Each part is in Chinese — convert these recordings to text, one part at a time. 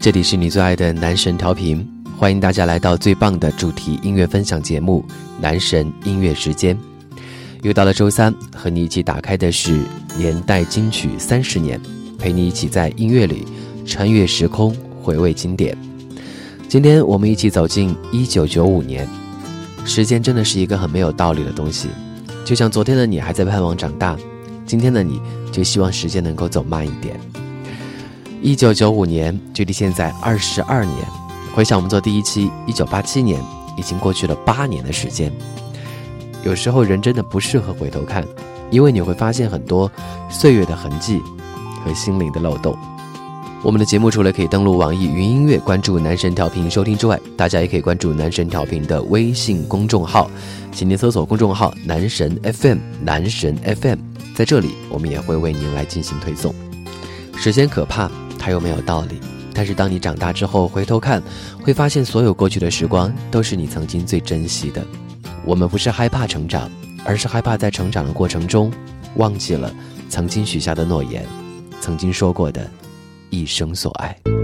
这里是你最爱的男神调频，欢迎大家来到最棒的主题音乐分享节目《男神音乐时间》。又到了周三，和你一起打开的是年代金曲三十年，陪你一起在音乐里穿越时空，回味经典。今天我们一起走进一九九五年。时间真的是一个很没有道理的东西，就像昨天的你还在盼望长大，今天的你就希望时间能够走慢一点。一九九五年，距离现在二十二年。回想我们做第一期，一九八七年，已经过去了八年的时间。有时候人真的不适合回头看，因为你会发现很多岁月的痕迹和心灵的漏洞。我们的节目除了可以登录网易云音乐关注男神调频收听之外，大家也可以关注男神调频的微信公众号，请您搜索公众号“男神 FM”，男神 FM，在这里我们也会为您来进行推送。时间可怕。它又没有道理，但是当你长大之后回头看，会发现所有过去的时光都是你曾经最珍惜的。我们不是害怕成长，而是害怕在成长的过程中，忘记了曾经许下的诺言，曾经说过的一生所爱。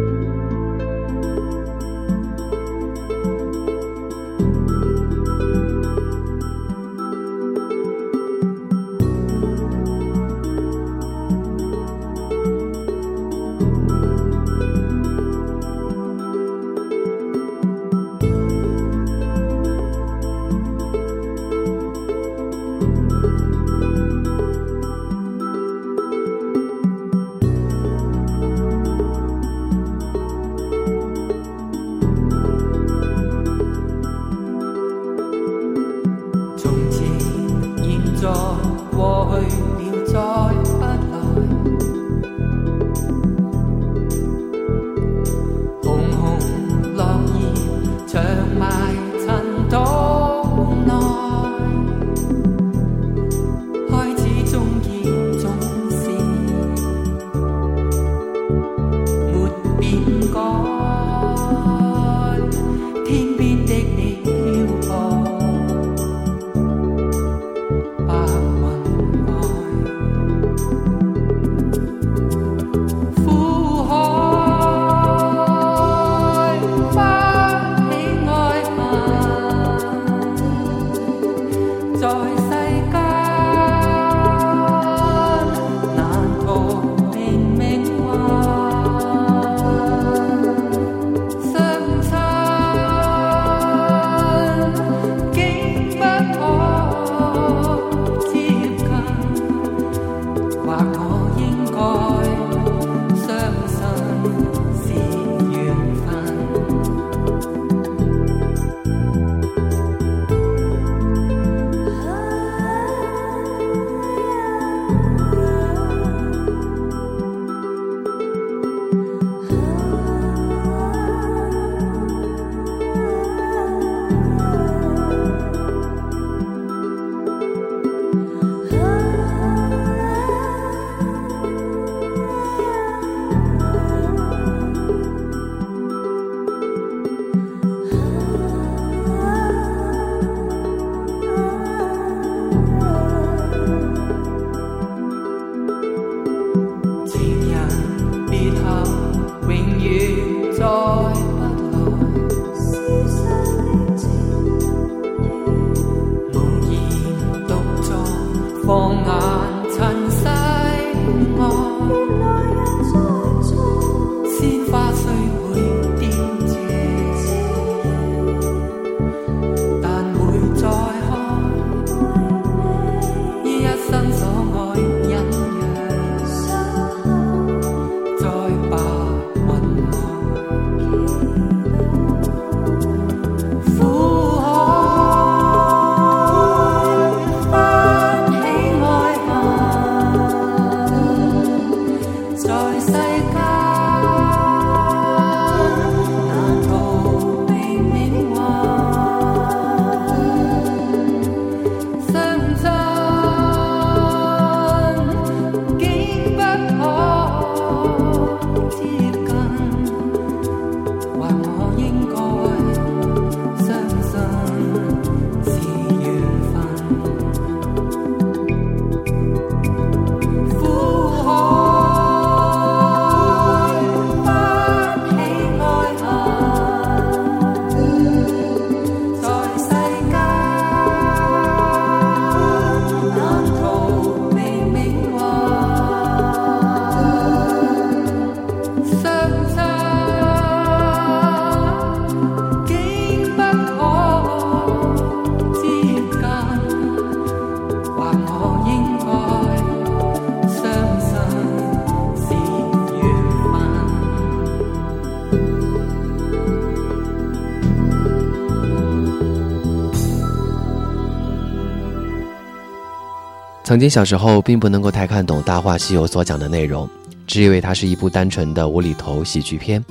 曾经小时候并不能够太看懂《大话西游》所讲的内容，只以为它是一部单纯的无厘头喜剧片。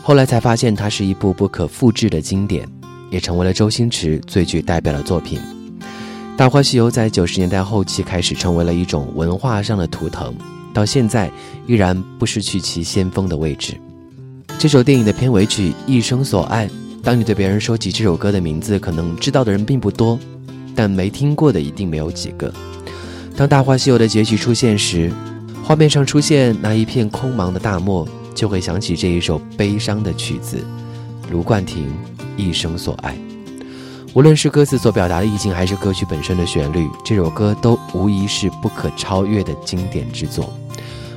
后来才发现，它是一部不可复制的经典，也成为了周星驰最具代表的作品。《大话西游》在九十年代后期开始成为了一种文化上的图腾，到现在依然不失去其先锋的位置。这首电影的片尾曲《一生所爱》，当你对别人说起这首歌的名字，可能知道的人并不多，但没听过的一定没有几个。当《大话西游》的结局出现时，画面上出现那一片空茫的大漠。就会想起这一首悲伤的曲子，卢冠廷《一生所爱》。无论是歌词所表达的意境，还是歌曲本身的旋律，这首歌都无疑是不可超越的经典之作。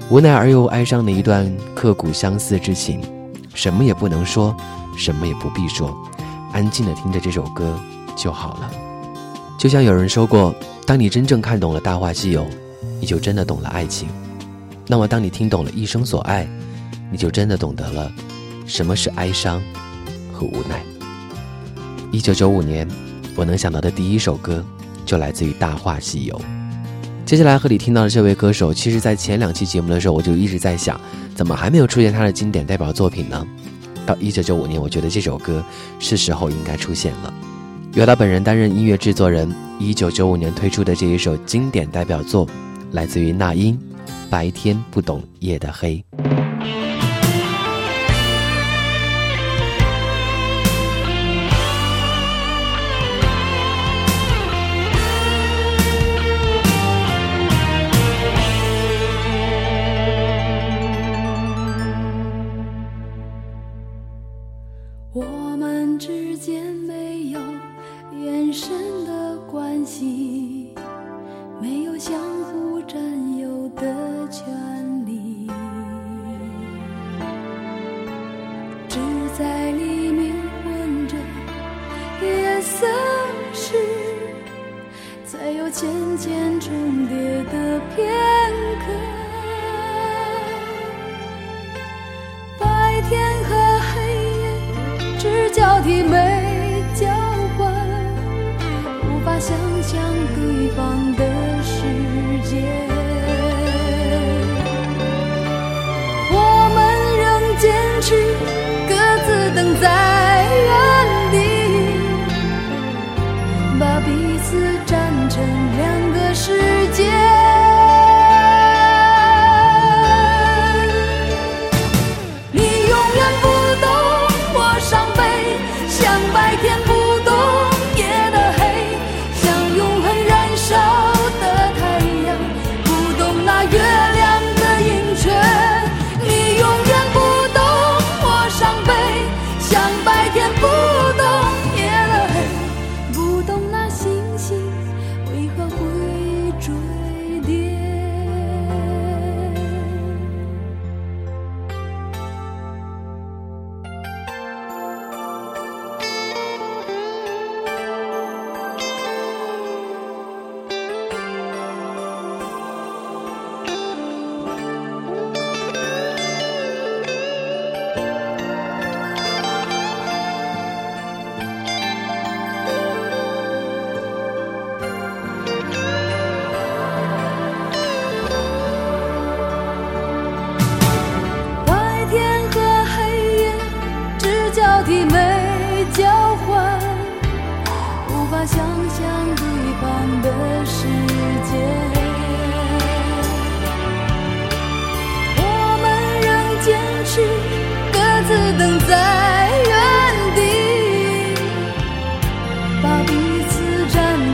无奈而又哀伤的一段刻骨相思之情，什么也不能说，什么也不必说，安静的听着这首歌就好了。就像有人说过，当你真正看懂了《大话西游》，你就真的懂了爱情。那么，当你听懂了《一生所爱》，你就真的懂得了什么是哀伤和无奈。一九九五年，我能想到的第一首歌就来自于《大话西游》。接下来和你听到的这位歌手，其实在前两期节目的时候，我就一直在想，怎么还没有出现他的经典代表作品呢？到一九九五年，我觉得这首歌是时候应该出现了。由他本人担任音乐制作人，一九九五年推出的这一首经典代表作，来自于那英，《白天不懂夜的黑》。想将对方的世界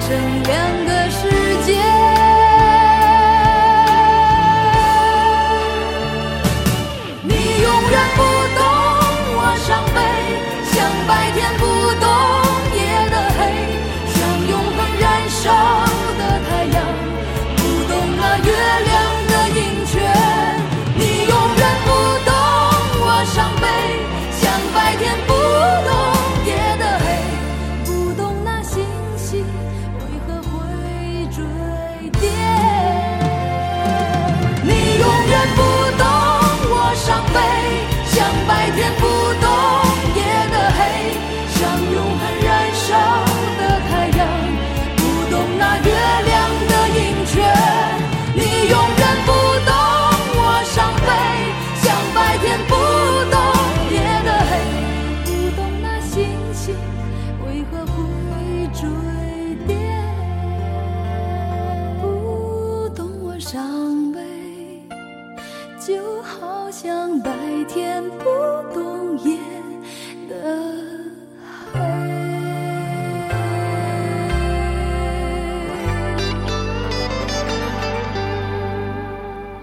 生。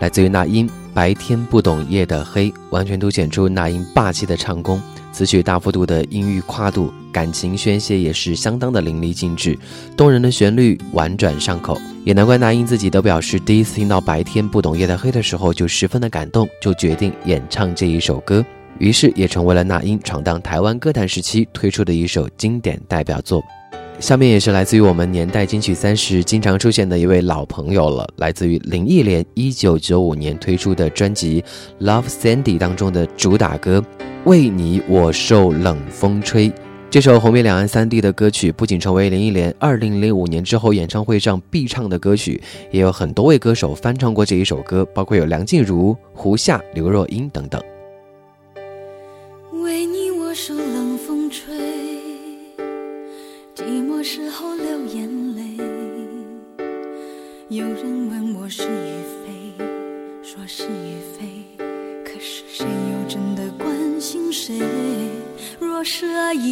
来自于那英《白天不懂夜的黑》，完全凸显出那英霸气的唱功。词曲大幅度的音域跨度，感情宣泄也是相当的淋漓尽致，动人的旋律婉转上口。也难怪那英自己都表示，第一次听到《白天不懂夜的黑》的时候就十分的感动，就决定演唱这一首歌。于是也成为了那英闯荡台湾歌坛时期推出的一首经典代表作。下面也是来自于我们年代金曲三十经常出现的一位老朋友了，来自于林忆莲一九九五年推出的专辑《Love Sandy》当中的主打歌《为你我受冷风吹》。这首红遍两岸三地的歌曲，不仅成为林忆莲二零零五年之后演唱会上必唱的歌曲，也有很多位歌手翻唱过这一首歌，包括有梁静茹、胡夏、刘若英等等。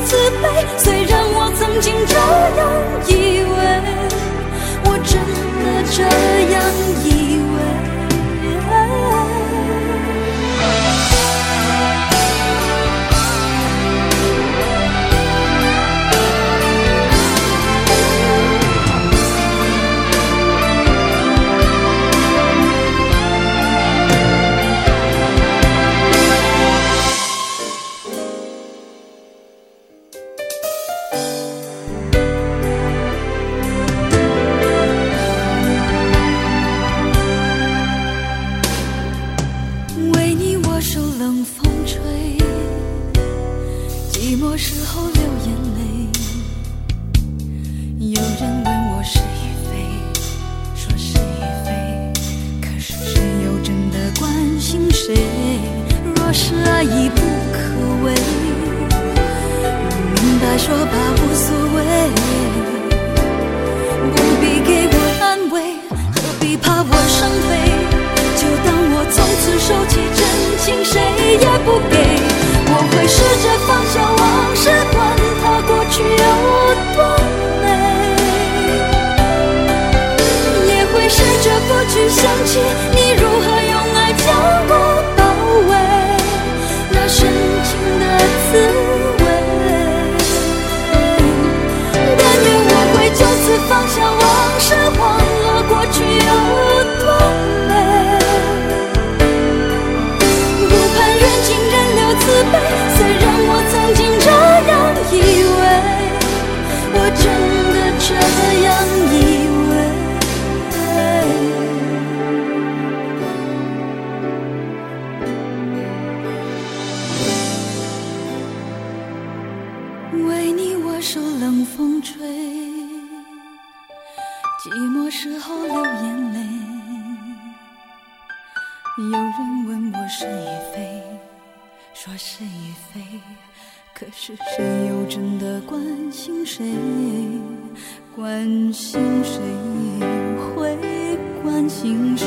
慈悲。虽然我曾经这样以有人问我是与非，说是与非，可是谁又真的关心谁？关心谁会关心谁？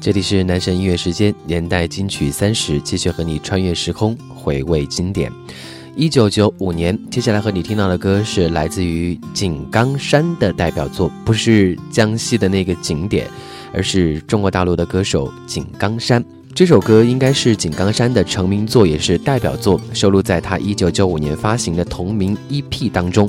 这里是男神音乐时间，年代金曲三十，继续和你穿越时空，回味经典。一九九五年，接下来和你听到的歌是来自于井冈山的代表作，不是江西的那个景点，而是中国大陆的歌手井冈山。这首歌应该是井冈山的成名作，也是代表作，收录在他一九九五年发行的同名 EP 当中。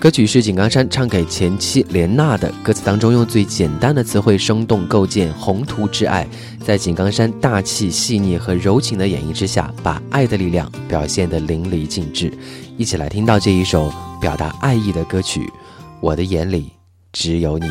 歌曲是井冈山唱给前妻莲娜的，歌词当中用最简单的词汇生动构建宏图之爱，在井冈山大气细腻和柔情的演绎之下，把爱的力量表现得淋漓尽致。一起来听到这一首表达爱意的歌曲，《我的眼里只有你》。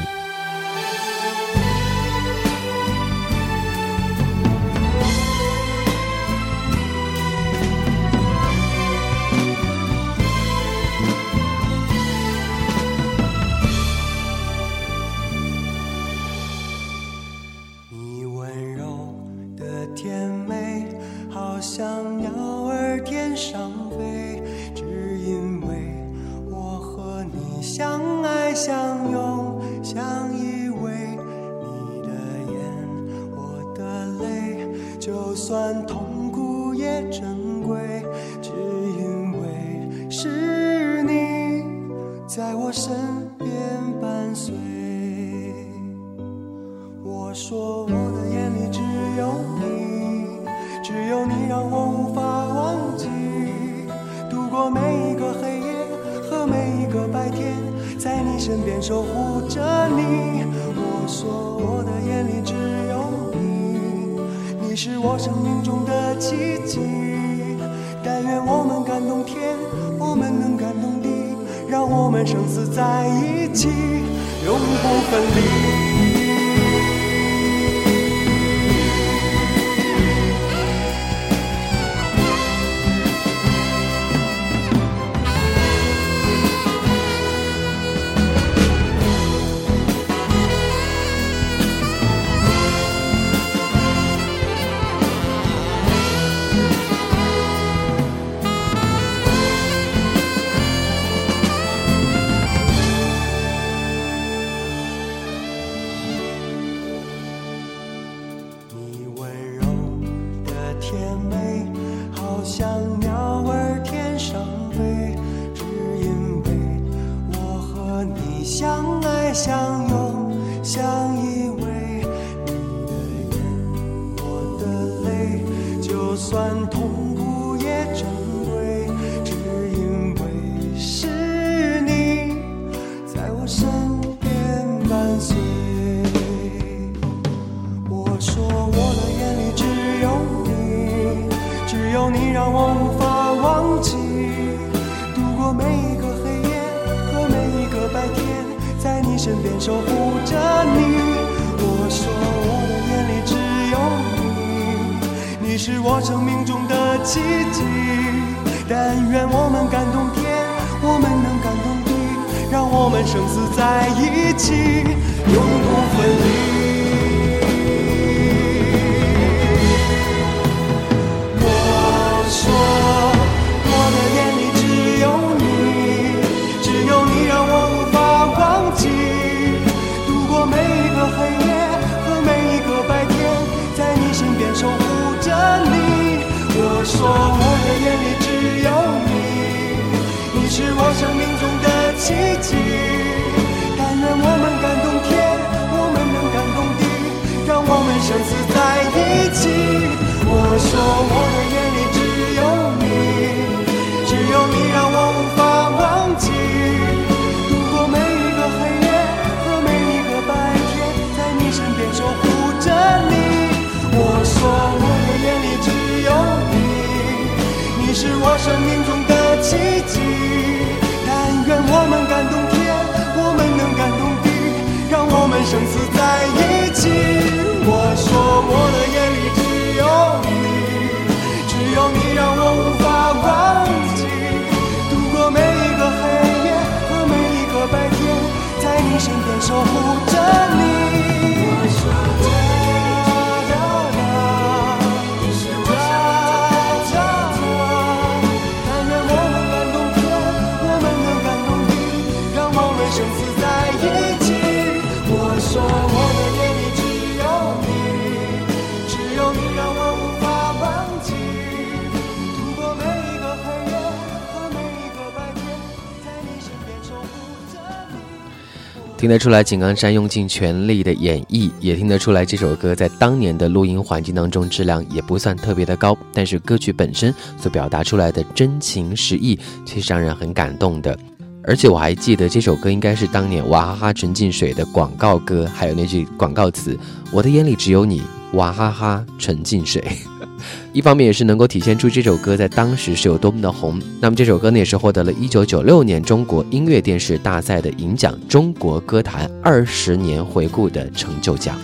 守护着你我说我的眼里只有你你是我生命中的奇迹但愿我们感动天我们能感动地让我们生死在一起。我说我的眼是我生命中的奇迹但愿我们感动天我们能感动地让我们生死在一起我说我的眼里只有你只有你让我无法忘记度过每一个黑夜和每一个白天在你身边守护着你听得出来，井冈山用尽全力的演绎，也听得出来这首歌在当年的录音环境当中质量也不算特别的高，但是歌曲本身所表达出来的真情实意却是让人很感动的。而且我还记得这首歌应该是当年娃哈哈纯净水的广告歌，还有那句广告词：“我的眼里只有你，娃哈哈纯净水。”一方面也是能够体现出这首歌在当时是有多么的红。那么这首歌呢，也是获得了一九九六年中国音乐电视大赛的银奖——中国歌坛二十年回顾的成就奖。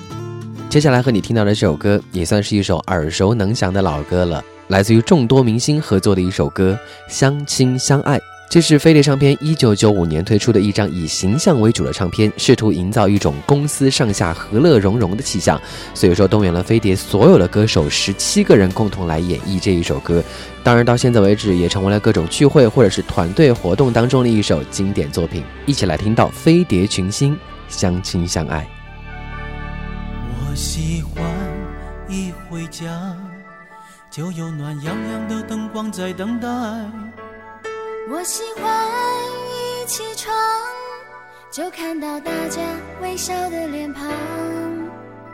接下来和你听到的这首歌，也算是一首耳熟能详的老歌了，来自于众多明星合作的一首歌《相亲相爱》。这是飞碟唱片一九九五年推出的一张以形象为主的唱片，试图营造一种公司上下和乐融融的气象，所以说动员了飞碟所有的歌手十七个人共同来演绎这一首歌。当然，到现在为止也成为了各种聚会或者是团队活动当中的一首经典作品。一起来听到飞碟群星相亲相爱。我喜欢一回家就有暖洋洋的灯光在等待。我喜欢一起床就看到大家微笑的脸庞。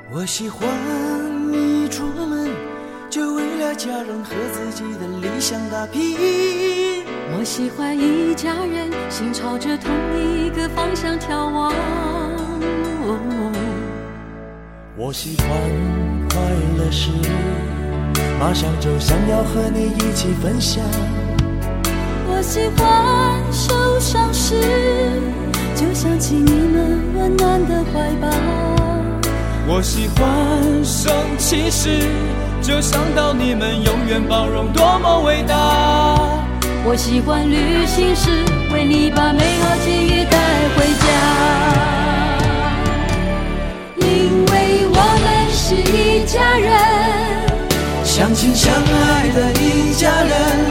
我喜欢一出门就为了家人和自己的理想打拼。我喜欢一家人心朝着同一个方向眺望。我喜欢快乐时马上就想要和你一起分享。我喜欢受伤时，就想起你们温暖的怀抱。我喜欢生气时，就想到你们永远包容，多么伟大。我喜欢旅行时，为你把美好记忆带回家。因为我们是一家人，相亲相爱的一家人。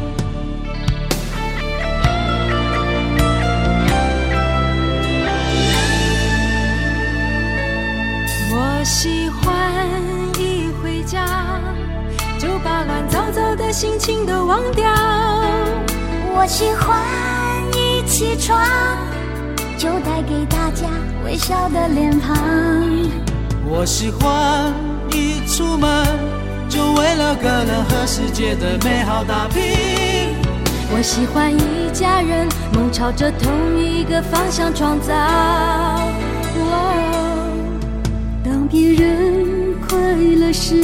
心情都忘掉。我喜欢一起床就带给大家微笑的脸庞。我喜欢一出门就为了个人和世界的美好打拼。我喜欢一家人梦朝着同一个方向创造。哦、当别人快乐时，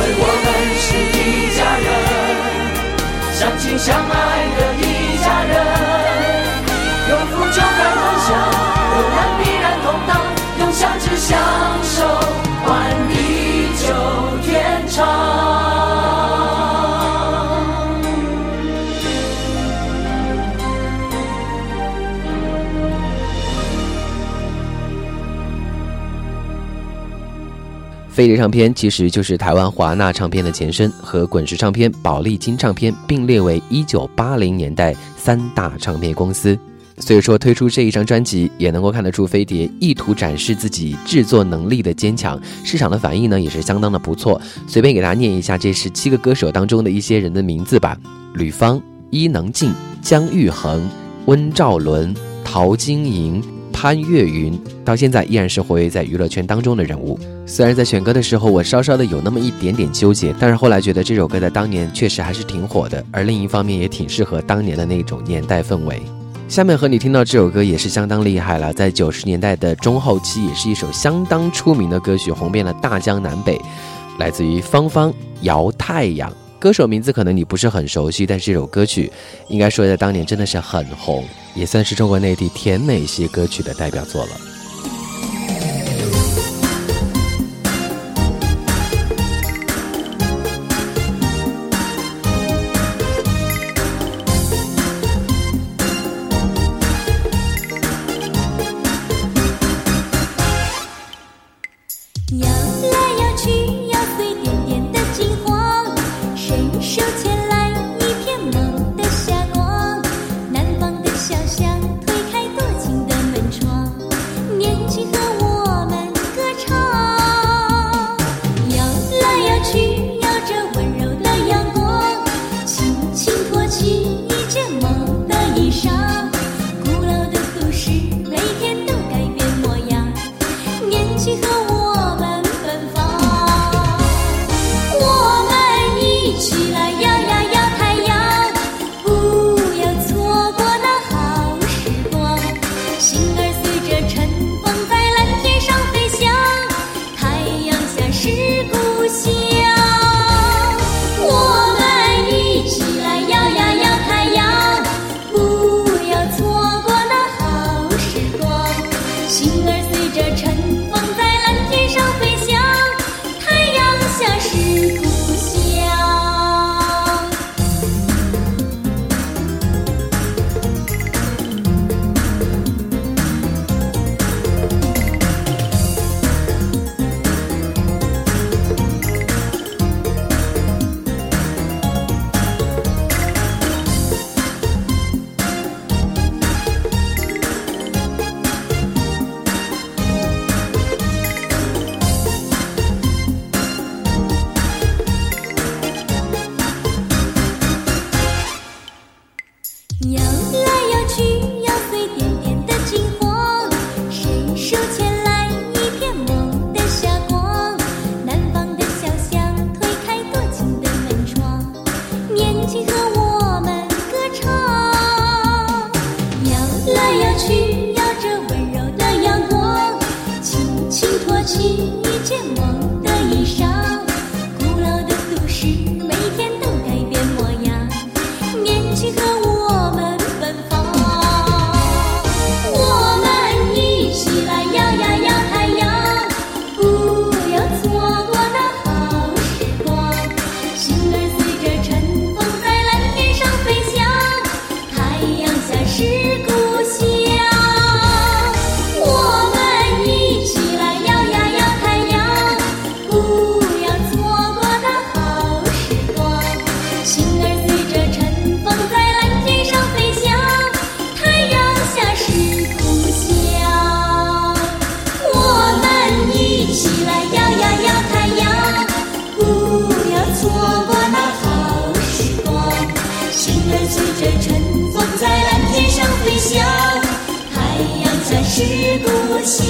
因为我们是一家人，相亲相爱的一家人。有福就该同享，有难必然同当，用相知相飞碟唱片其实就是台湾华纳唱片的前身，和滚石唱片、宝丽金唱片并列为一九八零年代三大唱片公司。所以说，推出这一张专辑也能够看得出飞碟意图展示自己制作能力的坚强，市场的反应呢也是相当的不错。随便给大家念一下这十七个歌手当中的一些人的名字吧：吕方、伊能静、姜育恒、温兆伦、陶晶莹。潘越云到现在依然是活跃在娱乐圈当中的人物。虽然在选歌的时候，我稍稍的有那么一点点纠结，但是后来觉得这首歌在当年确实还是挺火的，而另一方面也挺适合当年的那种年代氛围。下面和你听到这首歌也是相当厉害了，在九十年代的中后期，也是一首相当出名的歌曲，红遍了大江南北，来自于芳芳《摇太阳》。歌手名字可能你不是很熟悉，但是这首歌曲应该说在当年真的是很红，也算是中国内地甜美系歌曲的代表作了。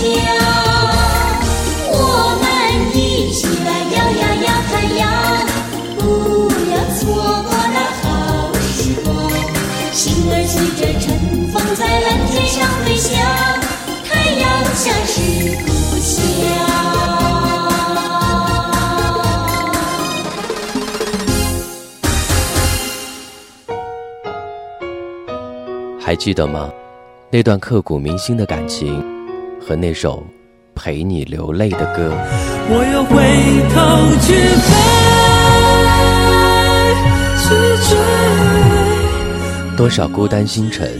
喵，我们一起来摇呀摇太阳，不要错过那好时光。心儿随着晨风在蓝天上飞翔，太阳下是故乡。还记得吗？那段刻骨铭心的感情。和那首陪你流泪的歌。我要回头去，去追。多少孤单星辰，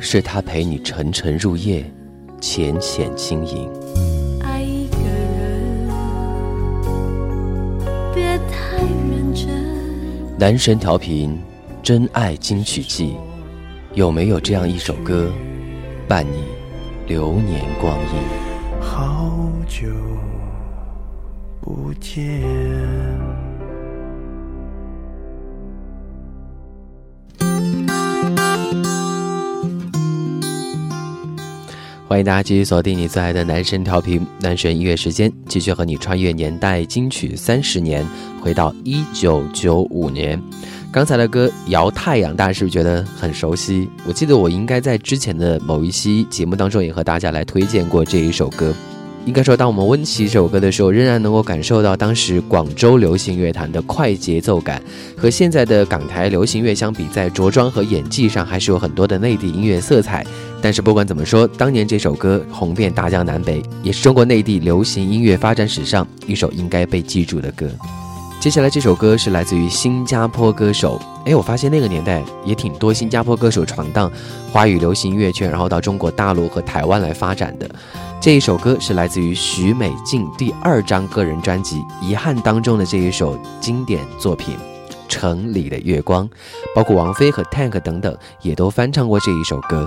是他陪你沉沉入夜，浅浅轻盈。爱一个人，别太认真。男神调频，真爱金曲季，有没有这样一首歌，伴你？流年光阴？好久不见。欢迎大家继续锁定你最爱的男神调频，男神音乐时间，继续和你穿越年代金曲三十年，回到一九九五年。刚才的歌《摇太阳》，大家是不是觉得很熟悉？我记得我应该在之前的某一期节目当中也和大家来推荐过这一首歌。应该说，当我们温习这首歌的时候，仍然能够感受到当时广州流行乐坛的快节奏感，和现在的港台流行乐相比，在着装和演技上还是有很多的内地音乐色彩。但是不管怎么说，当年这首歌红遍大江南北，也是中国内地流行音乐发展史上一首应该被记住的歌。接下来这首歌是来自于新加坡歌手，哎，我发现那个年代也挺多新加坡歌手闯荡华语流行音乐圈，然后到中国大陆和台湾来发展的。这一首歌是来自于许美静第二张个人专辑《遗憾》当中的这一首经典作品《城里的月光》，包括王菲和 Tank 等等也都翻唱过这一首歌。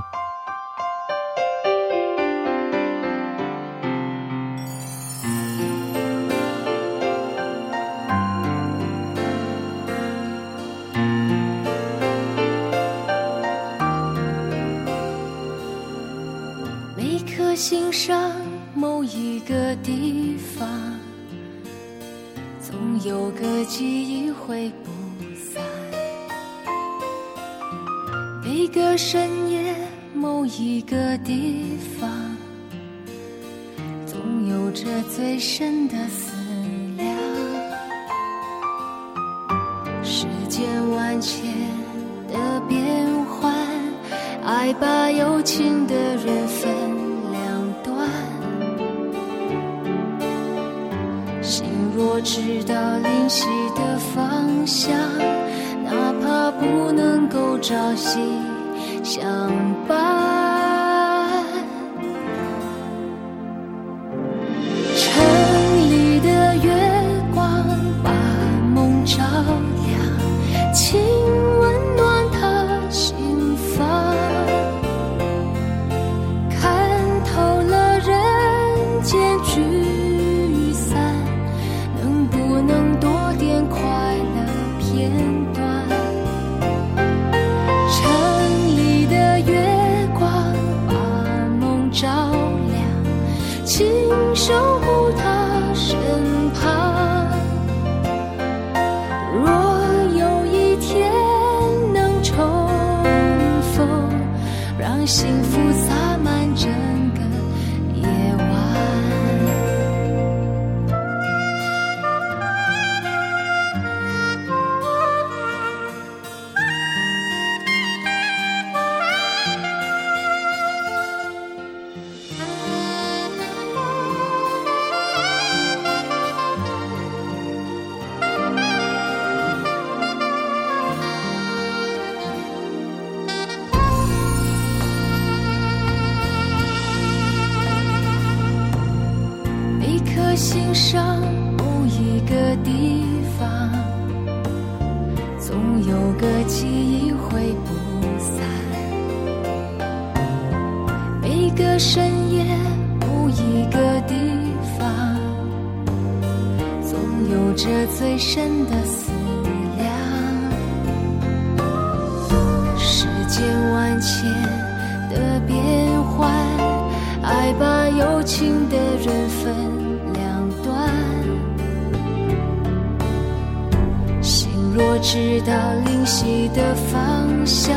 若知道灵犀的方向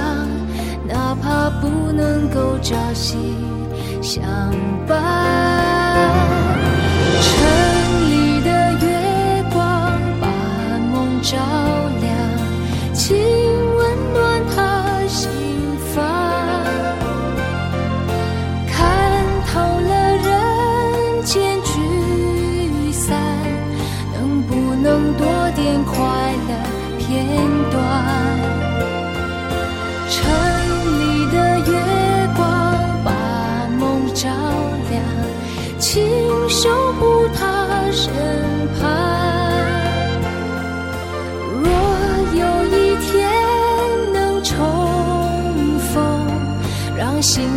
哪怕不能够朝夕相伴城里的月光把梦照。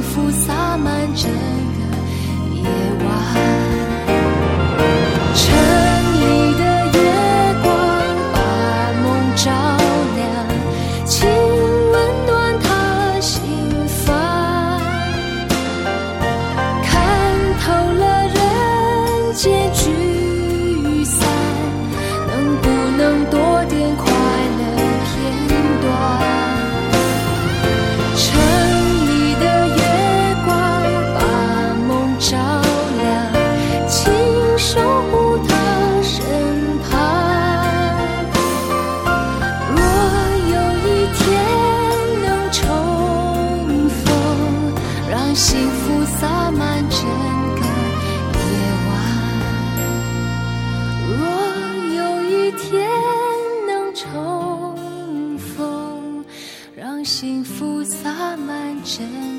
幸重逢，让幸福洒满整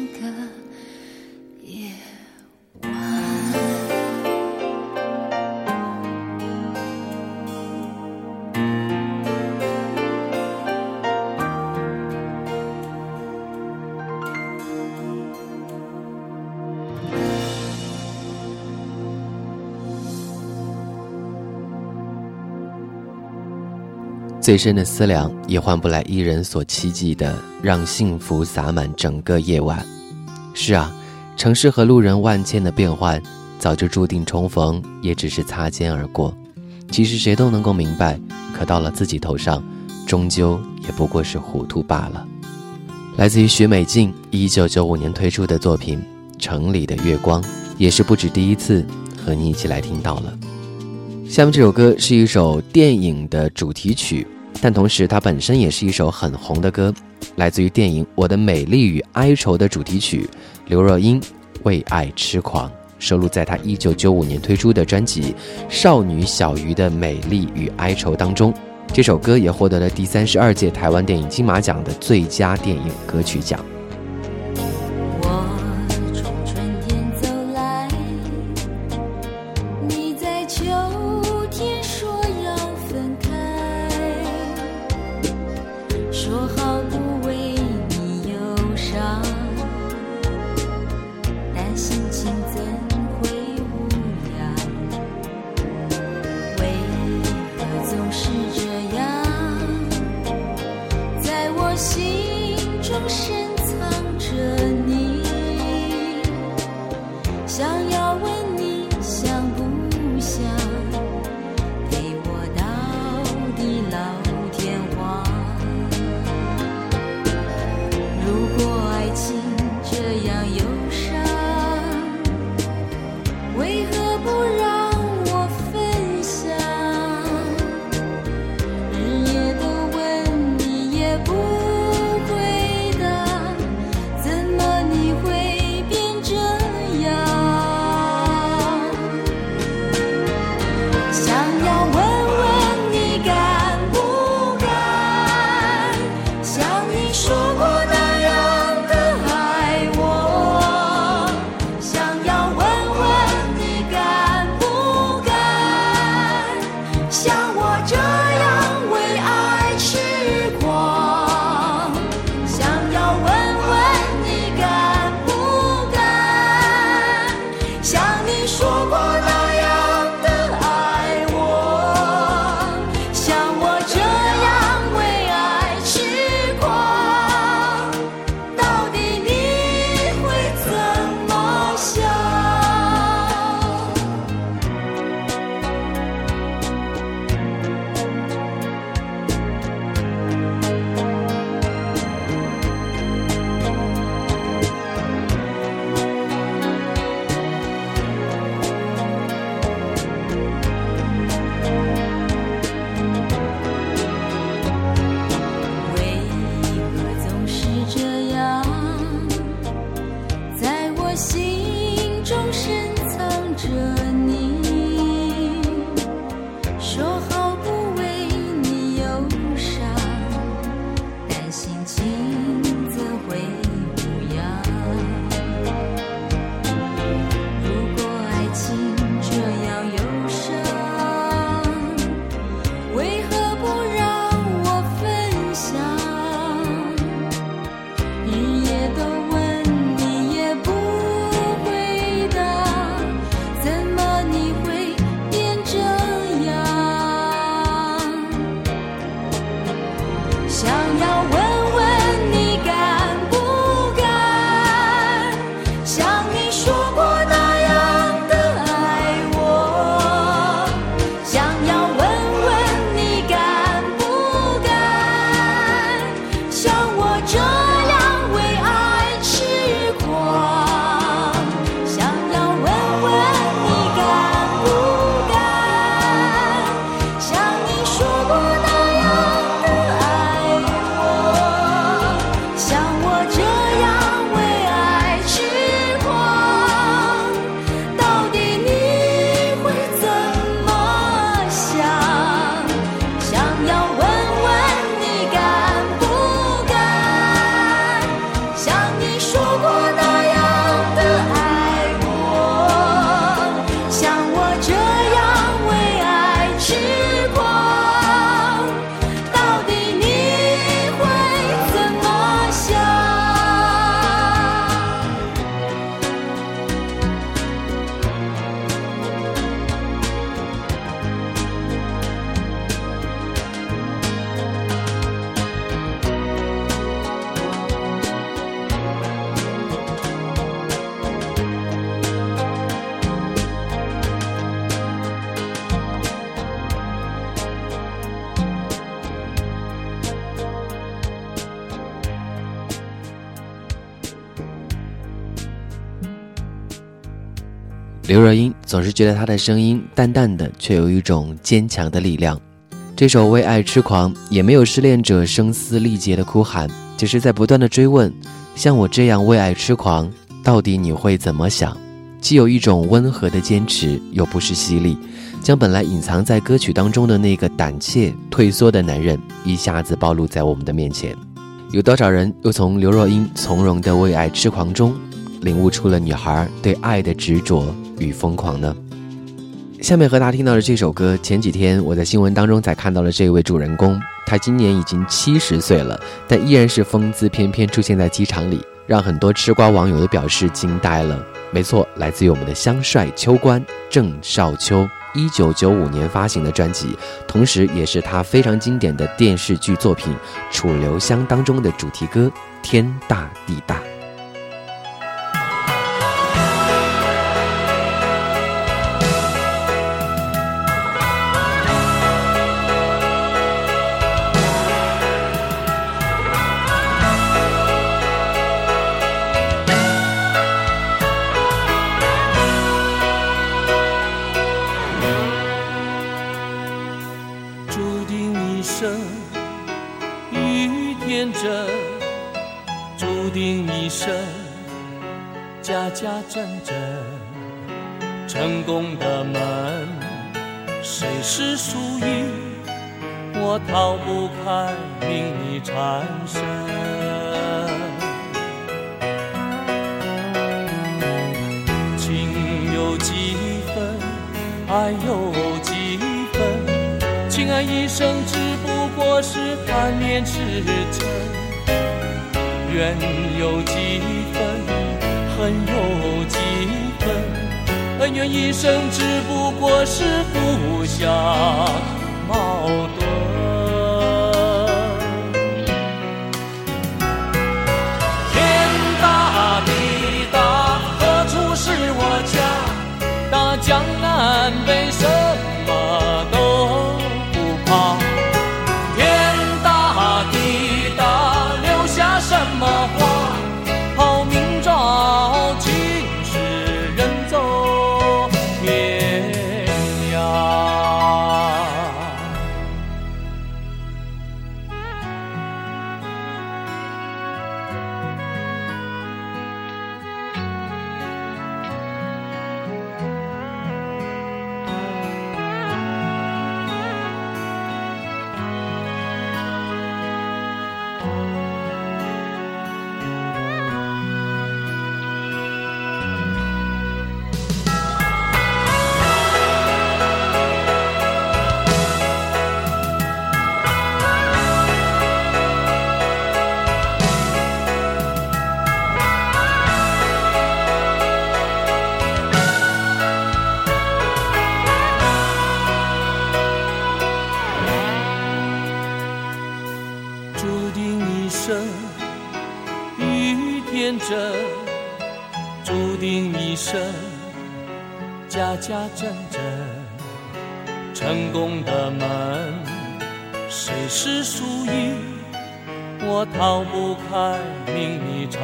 最深的思量也换不来一人所期冀的，让幸福洒满整个夜晚。是啊，城市和路人万千的变换，早就注定重逢，也只是擦肩而过。其实谁都能够明白，可到了自己头上，终究也不过是糊涂罢了。来自于许美静，一九九五年推出的作品《城里的月光》，也是不止第一次和你一起来听到了。下面这首歌是一首电影的主题曲，但同时它本身也是一首很红的歌，来自于电影《我的美丽与哀愁》的主题曲，刘若英《为爱痴狂》，收录在她一九九五年推出的专辑《少女小鱼的美丽与哀愁》当中。这首歌也获得了第三十二届台湾电影金马奖的最佳电影歌曲奖。这刘若英总是觉得她的声音淡淡的，却有一种坚强的力量。这首《为爱痴狂》也没有失恋者声嘶力竭的哭喊，只是在不断的追问：像我这样为爱痴狂，到底你会怎么想？既有一种温和的坚持，又不失犀利，将本来隐藏在歌曲当中的那个胆怯退缩的男人，一下子暴露在我们的面前。有多少人又从刘若英从容的为爱痴狂中，领悟出了女孩对爱的执着与疯狂呢？下面和大家听到的这首歌，前几天我在新闻当中才看到了这位主人公，他今年已经七十岁了，但依然是风姿翩翩出现在机场里，让很多吃瓜网友都表示惊呆了。没错，来自于我们的香帅秋官郑少秋。一九九五年发行的专辑，同时也是他非常经典的电视剧作品《楚留香》当中的主题歌《天大地大》。阵阵，成功的门，谁是输赢？我逃不开命运缠身。情有几分，爱有几分？情爱一生只不过是贪恋痴嗔。缘有几分？一生只不过是浮想。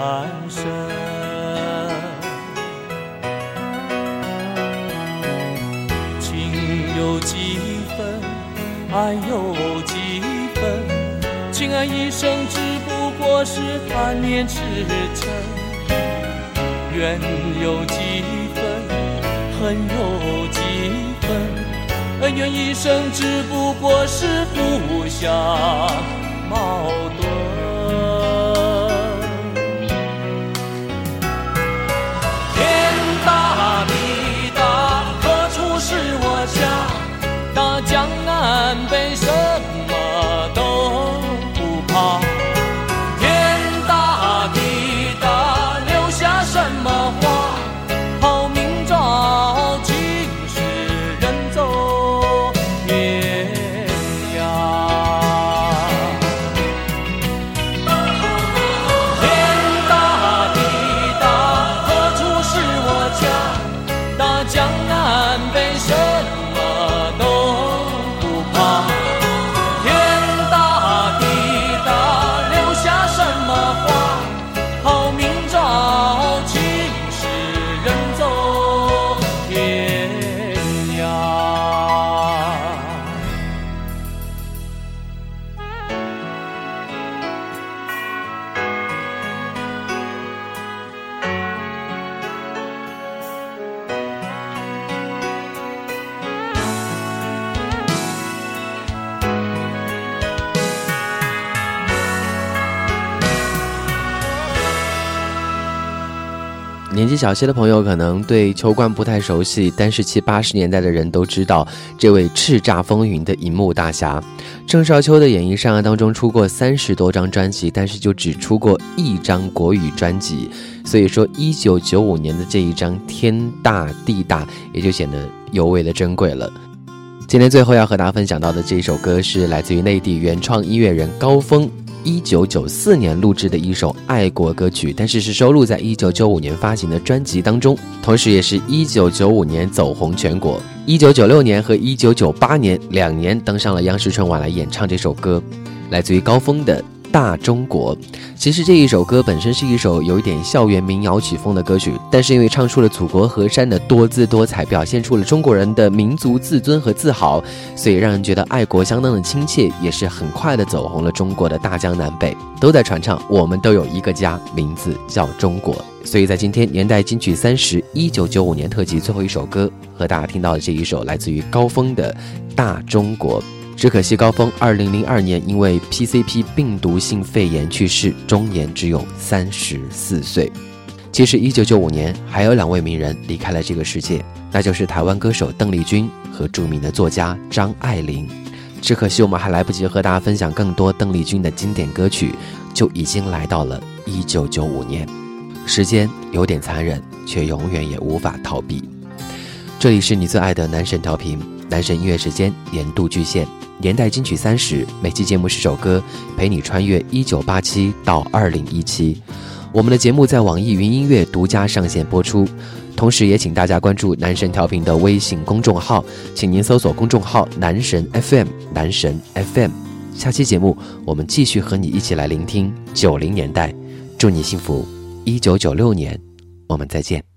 半生。情有几分，爱有几分？情爱一生只不过是贪恋痴嗔。缘有几分？恨有几分？恩怨一生只不过是互相矛小些的朋友可能对秋冠不太熟悉，但是七八十年代的人都知道这位叱咤风云的银幕大侠。郑少秋的演艺生涯当中出过三十多张专辑，但是就只出过一张国语专辑，所以说一九九五年的这一张天大地大也就显得尤为的珍贵了。今天最后要和大家分享到的这一首歌是来自于内地原创音乐人高峰。一九九四年录制的一首爱国歌曲，但是是收录在一九九五年发行的专辑当中，同时也是一九九五年走红全国。一九九六年和一九九八年两年登上了央视春晚来演唱这首歌，来自于高峰的。大中国，其实这一首歌本身是一首有一点校园民谣曲风的歌曲，但是因为唱出了祖国河山的多姿多彩，表现出了中国人的民族自尊和自豪，所以让人觉得爱国相当的亲切，也是很快的走红了中国的大江南北，都在传唱我们都有一个家，名字叫中国。所以在今天年代金曲三十一九九五年特辑最后一首歌，和大家听到的这一首来自于高峰的《大中国》。只可惜高峰二零零二年因为 PCP 病毒性肺炎去世，终年只有三十四岁。其实一九九五年还有两位名人离开了这个世界，那就是台湾歌手邓丽君和著名的作家张爱玲。只可惜我们还来不及和大家分享更多邓丽君的经典歌曲，就已经来到了一九九五年。时间有点残忍，却永远也无法逃避。这里是你最爱的男神调频，男神音乐时间年度巨献。年代金曲三十，每期节目十首歌，陪你穿越一九八七到二零一七。我们的节目在网易云音乐独家上线播出，同时也请大家关注男神调频的微信公众号，请您搜索公众号“男神 FM”，男神 FM。下期节目我们继续和你一起来聆听九零年代，祝你幸福。一九九六年，我们再见。